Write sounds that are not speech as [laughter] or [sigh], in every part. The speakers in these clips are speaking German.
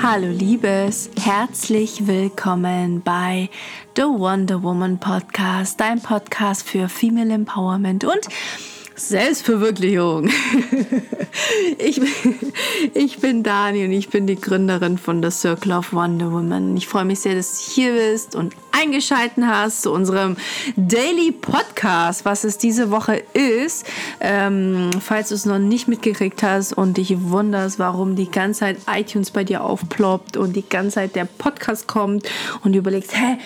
Hallo Liebes, herzlich willkommen bei The Wonder Woman Podcast, dein Podcast für Female Empowerment und Selbstverwirklichung. [laughs] ich, ich bin Dani und ich bin die Gründerin von The Circle of Wonder Woman. Ich freue mich sehr, dass du hier bist und eingeschalten hast zu unserem Daily Podcast, was es diese Woche ist. Ähm, falls du es noch nicht mitgekriegt hast und dich wunderst, warum die ganze Zeit iTunes bei dir aufploppt und die ganze Zeit der Podcast kommt und du überlegst, hä,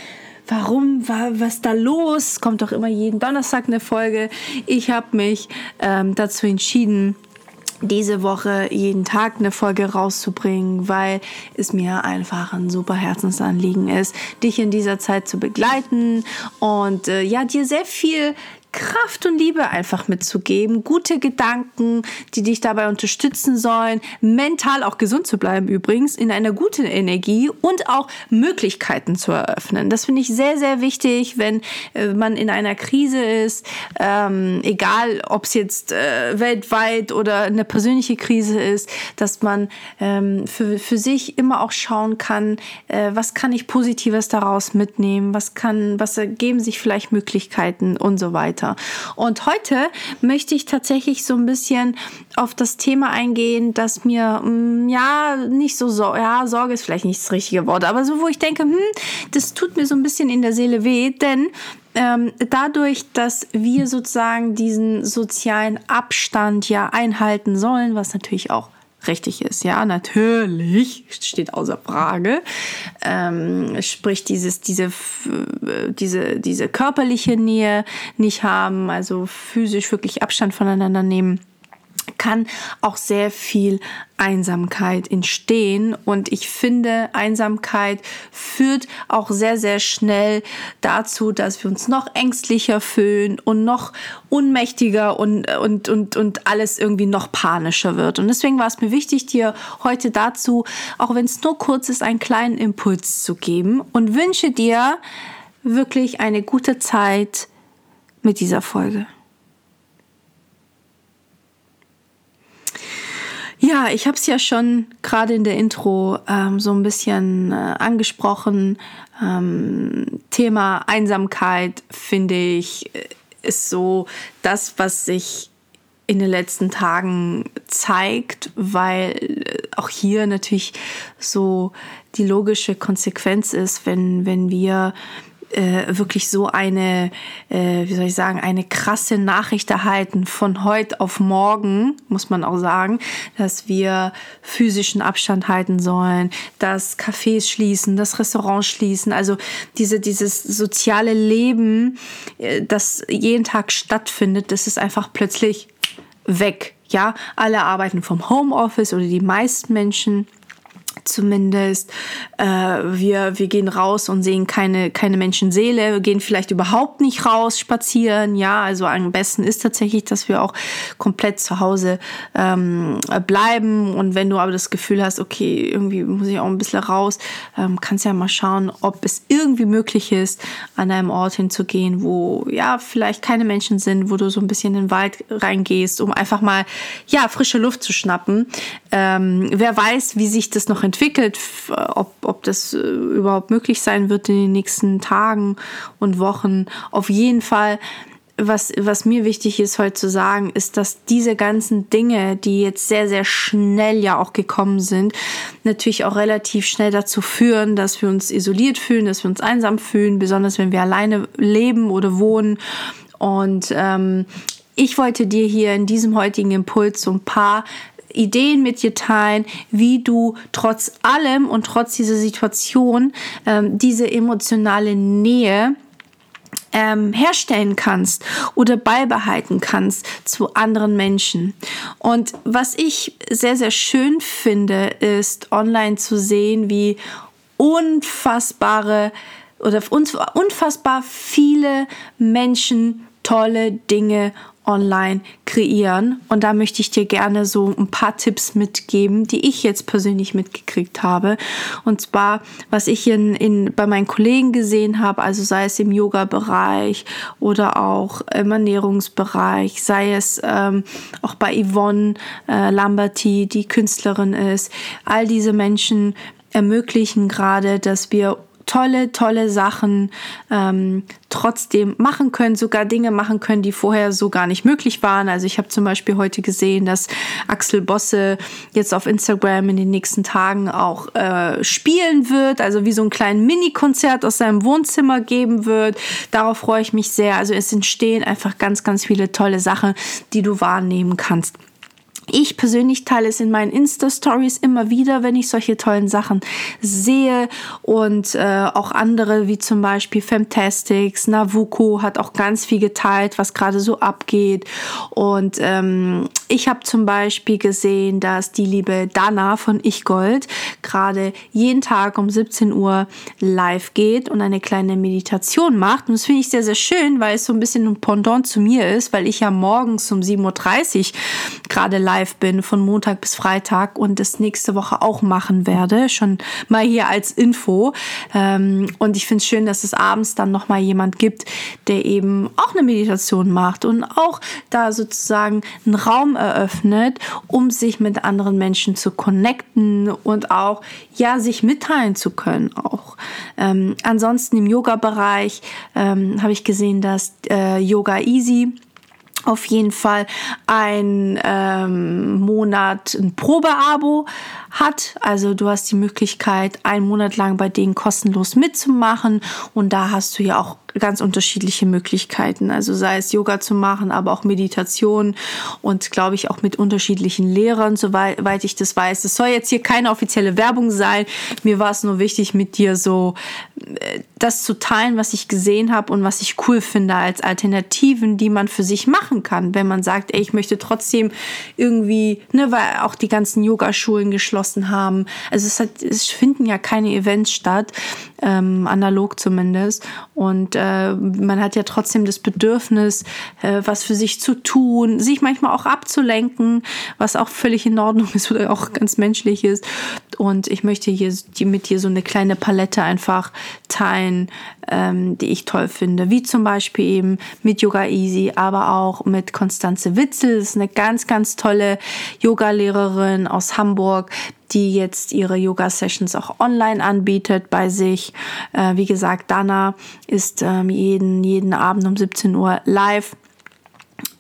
warum, war, was da los? Kommt doch immer jeden Donnerstag eine Folge. Ich habe mich ähm, dazu entschieden, diese Woche jeden Tag eine Folge rauszubringen, weil es mir einfach ein super Herzensanliegen ist, dich in dieser Zeit zu begleiten und äh, ja, dir sehr viel Kraft und Liebe einfach mitzugeben, gute Gedanken, die dich dabei unterstützen sollen, mental auch gesund zu bleiben übrigens, in einer guten Energie und auch Möglichkeiten zu eröffnen. Das finde ich sehr, sehr wichtig, wenn äh, man in einer Krise ist, ähm, egal ob es jetzt äh, weltweit oder eine persönliche Krise ist, dass man ähm, für, für sich immer auch schauen kann, äh, was kann ich Positives daraus mitnehmen, was kann, was ergeben sich vielleicht Möglichkeiten und so weiter weiter. Und heute möchte ich tatsächlich so ein bisschen auf das Thema eingehen, das mir, mm, ja, nicht so, so ja, Sorge ist vielleicht nicht das richtige Wort, aber so, wo ich denke, hm, das tut mir so ein bisschen in der Seele weh, denn ähm, dadurch, dass wir sozusagen diesen sozialen Abstand ja einhalten sollen, was natürlich auch richtig ist. Ja, natürlich, steht außer Frage. Ähm, sprich, dieses, diese, diese, diese körperliche Nähe nicht haben, also physisch wirklich Abstand voneinander nehmen kann auch sehr viel Einsamkeit entstehen. Und ich finde, Einsamkeit führt auch sehr, sehr schnell dazu, dass wir uns noch ängstlicher fühlen und noch unmächtiger und, und, und, und alles irgendwie noch panischer wird. Und deswegen war es mir wichtig, dir heute dazu, auch wenn es nur kurz ist, einen kleinen Impuls zu geben und wünsche dir wirklich eine gute Zeit mit dieser Folge. Ja, ich habe es ja schon gerade in der Intro ähm, so ein bisschen äh, angesprochen. Ähm, Thema Einsamkeit, finde ich, äh, ist so das, was sich in den letzten Tagen zeigt, weil äh, auch hier natürlich so die logische Konsequenz ist, wenn, wenn wir äh, wirklich so eine, äh, wie soll ich sagen, eine krasse Nachricht erhalten von heute auf morgen, muss man auch sagen, dass wir physischen Abstand halten sollen, dass Cafés schließen, dass Restaurants schließen, also diese, dieses soziale Leben, äh, das jeden Tag stattfindet, das ist einfach plötzlich weg. Ja, alle arbeiten vom Homeoffice oder die meisten Menschen zumindest. Äh, wir, wir gehen raus und sehen keine, keine Menschenseele, wir gehen vielleicht überhaupt nicht raus spazieren. Ja, also am besten ist tatsächlich, dass wir auch komplett zu Hause ähm, bleiben. Und wenn du aber das Gefühl hast, okay, irgendwie muss ich auch ein bisschen raus, ähm, kannst ja mal schauen, ob es irgendwie möglich ist, an einem Ort hinzugehen, wo ja vielleicht keine Menschen sind, wo du so ein bisschen in den Wald reingehst, um einfach mal ja frische Luft zu schnappen. Ähm, wer weiß, wie sich das noch entwickelt entwickelt, ob, ob das äh, überhaupt möglich sein wird in den nächsten Tagen und Wochen. Auf jeden Fall was, was mir wichtig ist heute zu sagen, ist, dass diese ganzen Dinge, die jetzt sehr, sehr schnell ja auch gekommen sind, natürlich auch relativ schnell dazu führen, dass wir uns isoliert fühlen, dass wir uns einsam fühlen, besonders wenn wir alleine leben oder wohnen. Und ähm, ich wollte dir hier in diesem heutigen Impuls so ein paar Ideen mit dir teilen, wie du trotz allem und trotz dieser Situation ähm, diese emotionale Nähe ähm, herstellen kannst oder beibehalten kannst zu anderen Menschen. Und was ich sehr, sehr schön finde, ist online zu sehen, wie unfassbare oder unfassbar viele Menschen tolle Dinge online kreieren. Und da möchte ich dir gerne so ein paar Tipps mitgeben, die ich jetzt persönlich mitgekriegt habe. Und zwar, was ich in, in, bei meinen Kollegen gesehen habe, also sei es im Yoga-Bereich oder auch im Ernährungsbereich, sei es ähm, auch bei Yvonne äh, Lamberty, die Künstlerin ist. All diese Menschen ermöglichen gerade, dass wir tolle, tolle Sachen ähm, trotzdem machen können, sogar Dinge machen können, die vorher so gar nicht möglich waren. Also ich habe zum Beispiel heute gesehen, dass Axel Bosse jetzt auf Instagram in den nächsten Tagen auch äh, spielen wird, also wie so ein kleines Mini-Konzert aus seinem Wohnzimmer geben wird. Darauf freue ich mich sehr. Also es entstehen einfach ganz, ganz viele tolle Sachen, die du wahrnehmen kannst. Ich persönlich teile es in meinen Insta-Stories immer wieder, wenn ich solche tollen Sachen sehe und äh, auch andere, wie zum Beispiel Femtastics, Navuko hat auch ganz viel geteilt, was gerade so abgeht. Und ähm, ich habe zum Beispiel gesehen, dass die liebe Dana von Ich Gold gerade jeden Tag um 17 Uhr live geht und eine kleine Meditation macht. Und das finde ich sehr, sehr schön, weil es so ein bisschen ein Pendant zu mir ist, weil ich ja morgens um 7.30 Uhr gerade live live bin von Montag bis Freitag und das nächste Woche auch machen werde. Schon mal hier als Info. Ähm, und ich finde es schön, dass es abends dann nochmal jemand gibt, der eben auch eine Meditation macht und auch da sozusagen einen Raum eröffnet, um sich mit anderen Menschen zu connecten und auch ja sich mitteilen zu können auch. Ähm, ansonsten im Yoga-Bereich ähm, habe ich gesehen, dass äh, Yoga Easy auf jeden Fall ein ähm, Monat ein Probeabo hat. Also du hast die Möglichkeit, einen Monat lang bei denen kostenlos mitzumachen und da hast du ja auch ganz unterschiedliche Möglichkeiten. Also sei es Yoga zu machen, aber auch Meditation und glaube ich auch mit unterschiedlichen Lehrern, soweit ich das weiß. Es soll jetzt hier keine offizielle Werbung sein. Mir war es nur wichtig, mit dir so äh, das zu teilen, was ich gesehen habe und was ich cool finde als Alternativen, die man für sich machen kann, wenn man sagt, ey, ich möchte trotzdem irgendwie, ne, weil auch die ganzen Yogaschulen geschlossen haben. Also es, hat, es finden ja keine Events statt, ähm, analog zumindest. Und äh, man hat ja trotzdem das Bedürfnis, äh, was für sich zu tun, sich manchmal auch abzulenken, was auch völlig in Ordnung ist oder auch ganz menschlich ist. Und ich möchte hier mit dir so eine kleine Palette einfach teilen, ähm, die ich toll finde. Wie zum Beispiel eben mit Yoga Easy, aber auch mit Konstanze Witzel. Das ist eine ganz, ganz tolle Yogalehrerin aus Hamburg, die jetzt ihre Yoga-Sessions auch online anbietet bei sich. Äh, wie gesagt, Dana ist ähm, jeden, jeden Abend um 17 Uhr live.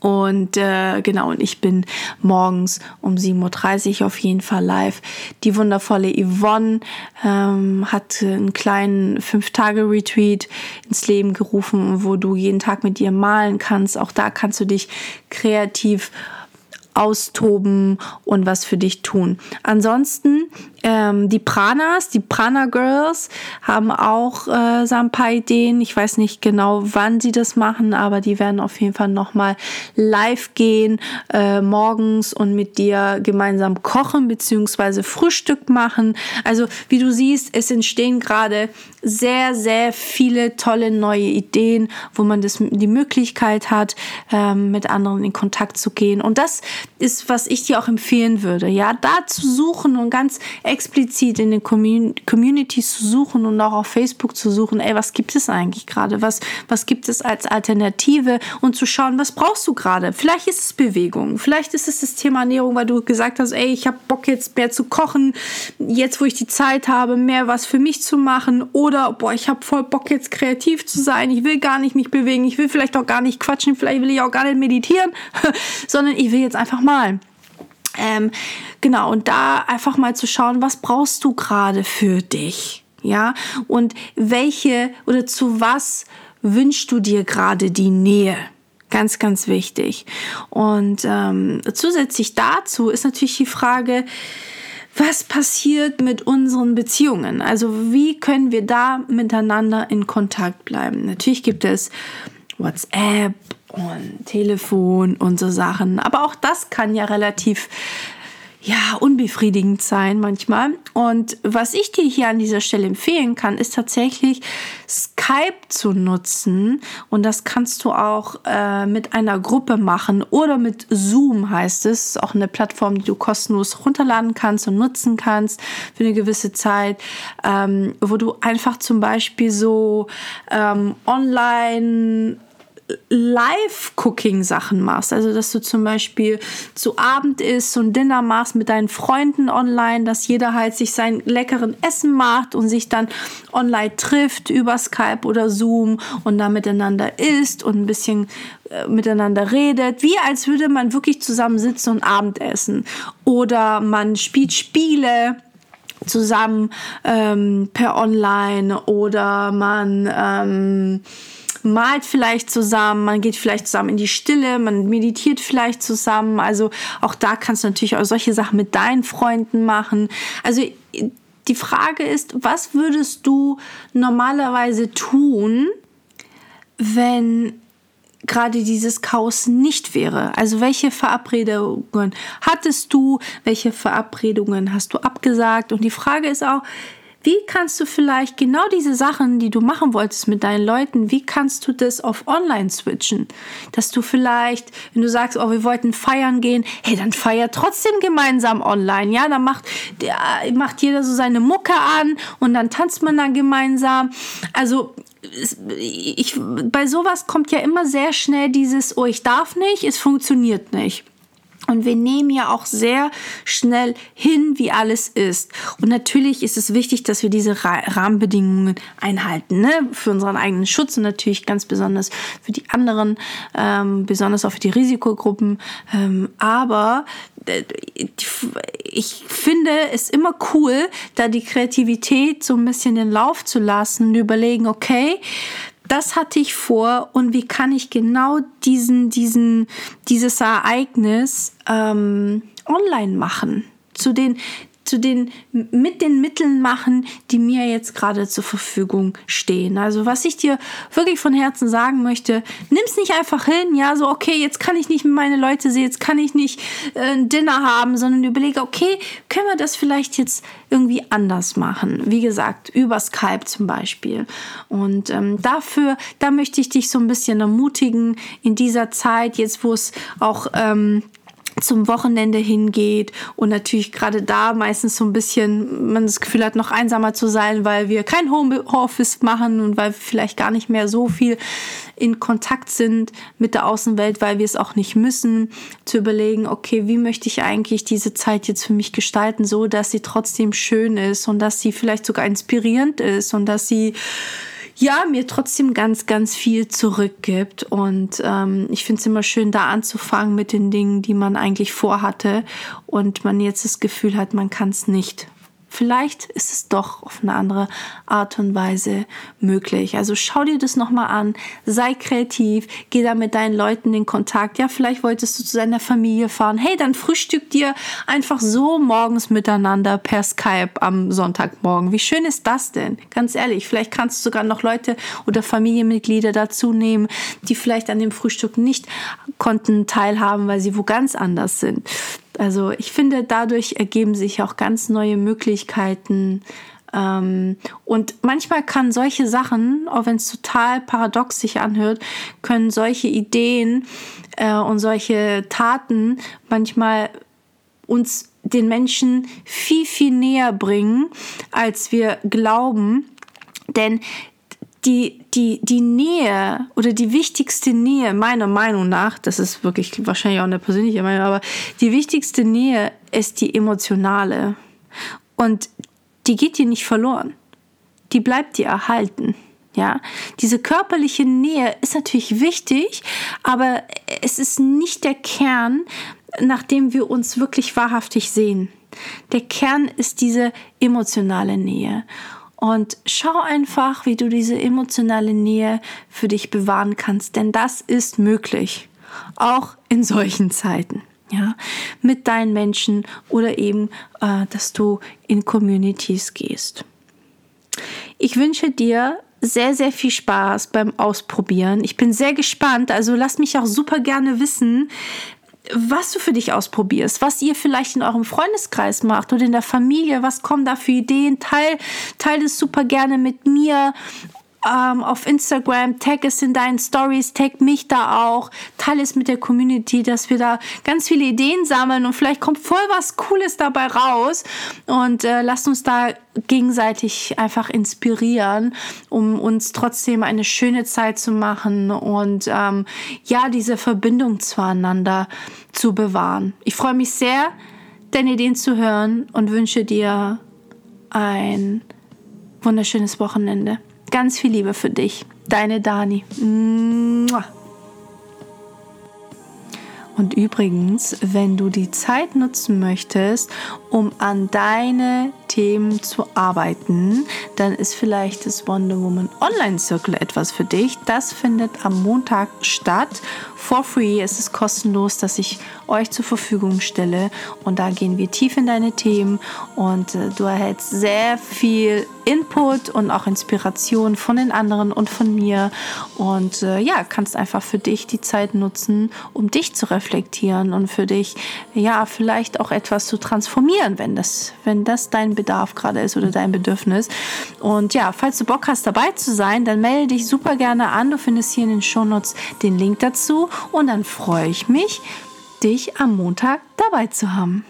Und äh, genau, und ich bin morgens um 7.30 Uhr auf jeden Fall live. Die wundervolle Yvonne ähm, hat einen kleinen Fünf-Tage-Retreat ins Leben gerufen, wo du jeden Tag mit ihr malen kannst. Auch da kannst du dich kreativ austoben und was für dich tun. Ansonsten ähm, die Pranas, die Prana Girls haben auch äh, so ein paar Ideen. Ich weiß nicht genau, wann sie das machen, aber die werden auf jeden Fall nochmal live gehen äh, morgens und mit dir gemeinsam kochen beziehungsweise Frühstück machen. Also wie du siehst, es entstehen gerade sehr, sehr viele tolle neue Ideen, wo man das, die Möglichkeit hat, ähm, mit anderen in Kontakt zu gehen. Und das ist, was ich dir auch empfehlen würde. Ja, da zu suchen und ganz explizit in den Communities zu suchen und auch auf Facebook zu suchen, ey, was gibt es eigentlich gerade? Was, was gibt es als Alternative? Und zu schauen, was brauchst du gerade? Vielleicht ist es Bewegung, vielleicht ist es das Thema Ernährung, weil du gesagt hast, ey, ich habe Bock jetzt mehr zu kochen, jetzt wo ich die Zeit habe, mehr was für mich zu machen. Oder, boah, ich habe voll Bock jetzt kreativ zu sein, ich will gar nicht mich bewegen, ich will vielleicht auch gar nicht quatschen, vielleicht will ich auch gar nicht meditieren, [laughs] sondern ich will jetzt einfach malen. Ähm, genau, und da einfach mal zu schauen, was brauchst du gerade für dich? Ja, und welche oder zu was wünschst du dir gerade die Nähe? Ganz, ganz wichtig. Und ähm, zusätzlich dazu ist natürlich die Frage, was passiert mit unseren Beziehungen? Also wie können wir da miteinander in Kontakt bleiben? Natürlich gibt es WhatsApp und Telefon und so Sachen. Aber auch das kann ja relativ ja, unbefriedigend sein manchmal. Und was ich dir hier an dieser Stelle empfehlen kann, ist tatsächlich Skype zu nutzen. Und das kannst du auch äh, mit einer Gruppe machen oder mit Zoom heißt es. Auch eine Plattform, die du kostenlos runterladen kannst und nutzen kannst für eine gewisse Zeit, ähm, wo du einfach zum Beispiel so ähm, online Live-Cooking-Sachen machst. Also, dass du zum Beispiel zu Abend isst und Dinner machst mit deinen Freunden online, dass jeder halt sich sein leckeren Essen macht und sich dann online trifft über Skype oder Zoom und da miteinander isst und ein bisschen äh, miteinander redet, wie als würde man wirklich zusammen sitzen und Abendessen. Oder man spielt Spiele zusammen ähm, per Online oder man ähm, malt vielleicht zusammen, man geht vielleicht zusammen in die Stille, man meditiert vielleicht zusammen. Also auch da kannst du natürlich auch solche Sachen mit deinen Freunden machen. Also die Frage ist, was würdest du normalerweise tun, wenn gerade dieses Chaos nicht wäre. Also welche Verabredungen hattest du, welche Verabredungen hast du abgesagt? Und die Frage ist auch, wie kannst du vielleicht genau diese Sachen, die du machen wolltest mit deinen Leuten, wie kannst du das auf online switchen? Dass du vielleicht, wenn du sagst, oh, wir wollten feiern gehen, hey, dann feier trotzdem gemeinsam online. Ja, dann macht, macht jeder so seine Mucke an und dann tanzt man dann gemeinsam. Also ich, bei sowas kommt ja immer sehr schnell dieses, oh, ich darf nicht, es funktioniert nicht. Und wir nehmen ja auch sehr schnell hin, wie alles ist. Und natürlich ist es wichtig, dass wir diese Rahmenbedingungen einhalten, ne? für unseren eigenen Schutz und natürlich ganz besonders für die anderen, ähm, besonders auch für die Risikogruppen. Ähm, aber äh, ich finde es immer cool, da die Kreativität so ein bisschen den Lauf zu lassen und überlegen, okay, das hatte ich vor und wie kann ich genau diesen, diesen, dieses Ereignis ähm, online machen? Zu den, zu den, mit den Mitteln machen, die mir jetzt gerade zur Verfügung stehen. Also was ich dir wirklich von Herzen sagen möchte, nimm's nicht einfach hin, ja, so, okay, jetzt kann ich nicht meine Leute sehen, jetzt kann ich nicht äh, ein Dinner haben, sondern überlege, okay, können wir das vielleicht jetzt irgendwie anders machen? Wie gesagt, über Skype zum Beispiel. Und ähm, dafür, da möchte ich dich so ein bisschen ermutigen in dieser Zeit, jetzt wo es auch ähm, zum Wochenende hingeht und natürlich gerade da meistens so ein bisschen man das Gefühl hat, noch einsamer zu sein, weil wir kein Homeoffice machen und weil wir vielleicht gar nicht mehr so viel in Kontakt sind mit der Außenwelt, weil wir es auch nicht müssen, zu überlegen, okay, wie möchte ich eigentlich diese Zeit jetzt für mich gestalten, so dass sie trotzdem schön ist und dass sie vielleicht sogar inspirierend ist und dass sie ja, mir trotzdem ganz, ganz viel zurückgibt. Und ähm, ich finde es immer schön, da anzufangen mit den Dingen, die man eigentlich vorhatte und man jetzt das Gefühl hat, man kann es nicht. Vielleicht ist es doch auf eine andere Art und Weise möglich. Also schau dir das nochmal an, sei kreativ, geh da mit deinen Leuten in Kontakt. Ja, vielleicht wolltest du zu deiner Familie fahren. Hey, dann frühstück dir einfach so morgens miteinander per Skype am Sonntagmorgen. Wie schön ist das denn? Ganz ehrlich, vielleicht kannst du sogar noch Leute oder Familienmitglieder dazu nehmen, die vielleicht an dem Frühstück nicht konnten teilhaben, weil sie wo ganz anders sind. Also ich finde, dadurch ergeben sich auch ganz neue Möglichkeiten. Ähm, und manchmal kann solche Sachen, auch wenn es total paradox sich anhört, können solche Ideen äh, und solche Taten manchmal uns den Menschen viel, viel näher bringen, als wir glauben. Denn die, die, die Nähe oder die wichtigste Nähe, meiner Meinung nach, das ist wirklich wahrscheinlich auch eine persönliche Meinung, aber die wichtigste Nähe ist die emotionale. Und die geht dir nicht verloren. Die bleibt dir erhalten. Ja, diese körperliche Nähe ist natürlich wichtig, aber es ist nicht der Kern, nach dem wir uns wirklich wahrhaftig sehen. Der Kern ist diese emotionale Nähe. Und schau einfach, wie du diese emotionale Nähe für dich bewahren kannst, denn das ist möglich, auch in solchen Zeiten. Ja, mit deinen Menschen oder eben, äh, dass du in Communities gehst. Ich wünsche dir sehr, sehr viel Spaß beim Ausprobieren. Ich bin sehr gespannt. Also lass mich auch super gerne wissen, was du für dich ausprobierst, was ihr vielleicht in eurem Freundeskreis macht oder in der Familie, was kommen da für Ideen, teil, teil es super gerne mit mir ähm, auf Instagram, tag es in deinen Stories, tag mich da auch, teile es mit der Community, dass wir da ganz viele Ideen sammeln und vielleicht kommt voll was Cooles dabei raus und äh, lasst uns da gegenseitig einfach inspirieren, um uns trotzdem eine schöne Zeit zu machen und ähm, ja, diese Verbindung zueinander zu bewahren. Ich freue mich sehr, deine Ideen zu hören und wünsche dir ein wunderschönes Wochenende. Ganz viel Liebe für dich. Deine Dani. Und übrigens, wenn du die Zeit nutzen möchtest, um an deine Themen zu arbeiten, dann ist vielleicht das Wonder Woman Online Circle etwas für dich. Das findet am Montag statt. For free. Es ist kostenlos, dass ich euch zur Verfügung stelle. Und da gehen wir tief in deine Themen und äh, du erhältst sehr viel Input und auch Inspiration von den anderen und von mir. Und äh, ja, kannst einfach für dich die Zeit nutzen, um dich zu reflektieren und für dich, ja, vielleicht auch etwas zu transformieren, wenn das, wenn das dein Bedarf gerade ist oder dein Bedürfnis. Und ja, falls du Bock hast, dabei zu sein, dann melde dich super gerne an. Du findest hier in den Shownotes den Link dazu und dann freue ich mich, dich am Montag dabei zu haben.